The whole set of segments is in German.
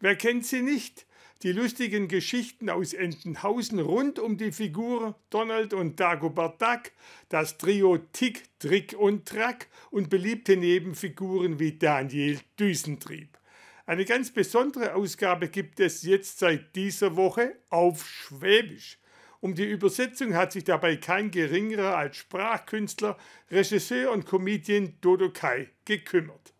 Wer kennt sie nicht? Die lustigen Geschichten aus Entenhausen rund um die Figur Donald und Dagobert Duck, das Trio Tick, Trick und Track und beliebte Nebenfiguren wie Daniel Düsentrieb. Eine ganz besondere Ausgabe gibt es jetzt seit dieser Woche auf Schwäbisch. Um die Übersetzung hat sich dabei kein geringerer als Sprachkünstler, Regisseur und Comedian Dodo Kai gekümmert.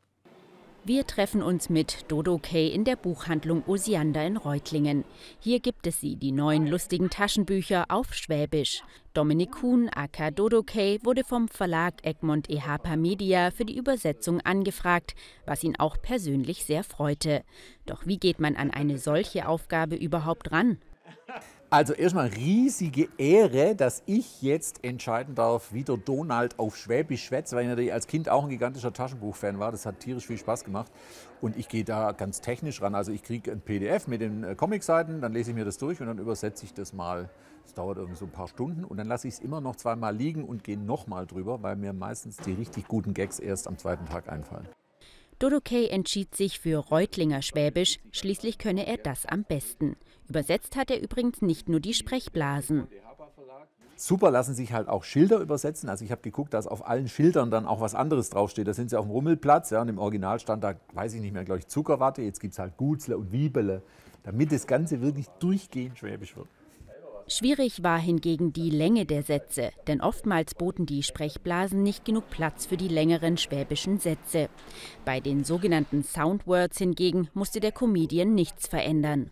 Wir treffen uns mit Dodo Kay in der Buchhandlung Osiander in Reutlingen. Hier gibt es sie, die neuen lustigen Taschenbücher auf Schwäbisch. Dominik Kuhn, aka Dodo Kay, wurde vom Verlag Egmont Ehapa Media für die Übersetzung angefragt, was ihn auch persönlich sehr freute. Doch wie geht man an eine solche Aufgabe überhaupt ran? Also erstmal riesige Ehre, dass ich jetzt entscheiden darf, wie der Donald auf Schwäbisch schwätzt, weil ich natürlich als Kind auch ein gigantischer Taschenbuchfan war. Das hat tierisch viel Spaß gemacht. Und ich gehe da ganz technisch ran. Also ich kriege ein PDF mit den äh, Comicseiten, dann lese ich mir das durch und dann übersetze ich das mal. Das dauert irgendwie so ein paar Stunden und dann lasse ich es immer noch zweimal liegen und gehe nochmal drüber, weil mir meistens die richtig guten Gags erst am zweiten Tag einfallen. Dodo Kay entschied sich für Reutlinger Schwäbisch, schließlich könne er das am besten. Übersetzt hat er übrigens nicht nur die Sprechblasen. Super lassen sich halt auch Schilder übersetzen. Also ich habe geguckt, dass auf allen Schildern dann auch was anderes draufsteht. Da sind sie auf dem Rummelplatz ja, und im Original stand da, weiß ich nicht mehr, glaube ich, Zuckerwatte. Jetzt gibt es halt Gutzle und Wiebele, damit das Ganze wirklich durchgehend schwäbisch wird. Schwierig war hingegen die Länge der Sätze, denn oftmals boten die Sprechblasen nicht genug Platz für die längeren schwäbischen Sätze. Bei den sogenannten Soundwords hingegen musste der Comedian nichts verändern.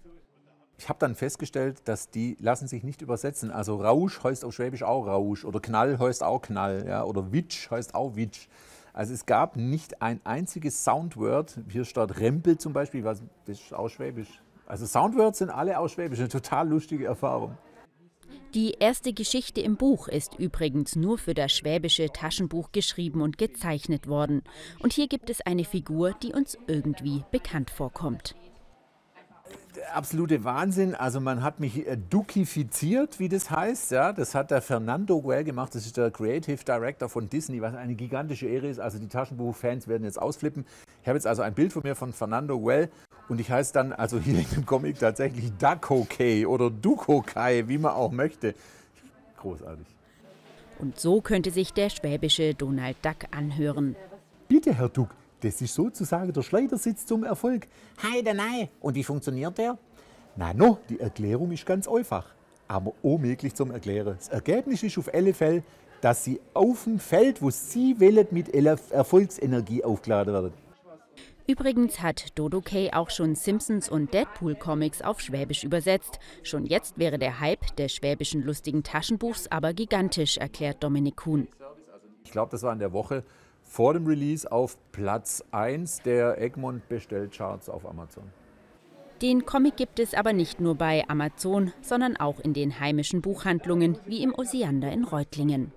Ich habe dann festgestellt, dass die lassen sich nicht übersetzen. Also Rausch heißt auf Schwäbisch auch Rausch oder Knall heißt auch Knall ja, oder Witsch heißt auch Witsch. Also es gab nicht ein einziges Soundword. Hier steht Rempel zum Beispiel, das ist auch Schwäbisch. Also Soundwords sind alle aus Schwäbisch, eine total lustige Erfahrung. Die erste Geschichte im Buch ist übrigens nur für das schwäbische Taschenbuch geschrieben und gezeichnet worden. Und hier gibt es eine Figur, die uns irgendwie bekannt vorkommt absolute Wahnsinn. Also man hat mich äh, dukifiziert, wie das heißt. Ja, das hat der Fernando Well gemacht. Das ist der Creative Director von Disney, was eine gigantische Ehre ist. Also die Taschenbuchfans werden jetzt ausflippen. Ich habe jetzt also ein Bild von mir von Fernando Well und ich heiße dann also hier in dem Comic tatsächlich Dakokei oder Dukokai, wie man auch möchte. Großartig. Und so könnte sich der schwäbische Donald Duck anhören. Bitte, Herr Duck, das ist sozusagen der Schleudersitz zum Erfolg. Heide nein. Und wie funktioniert der? Na no, die Erklärung ist ganz einfach, aber unmöglich zum Erklären. Das Ergebnis ist auf alle Fälle, dass sie auf dem Feld, wo sie wählen, mit Erfolgsenergie aufgeladen werden. Übrigens hat Dodo Kay auch schon Simpsons und Deadpool Comics auf Schwäbisch übersetzt. Schon jetzt wäre der Hype des schwäbischen lustigen Taschenbuchs aber gigantisch, erklärt Dominik Kuhn. Ich glaube, das war in der Woche vor dem Release auf Platz 1 der Egmont Bestellcharts auf Amazon. Den Comic gibt es aber nicht nur bei Amazon, sondern auch in den heimischen Buchhandlungen wie im Osiander in Reutlingen.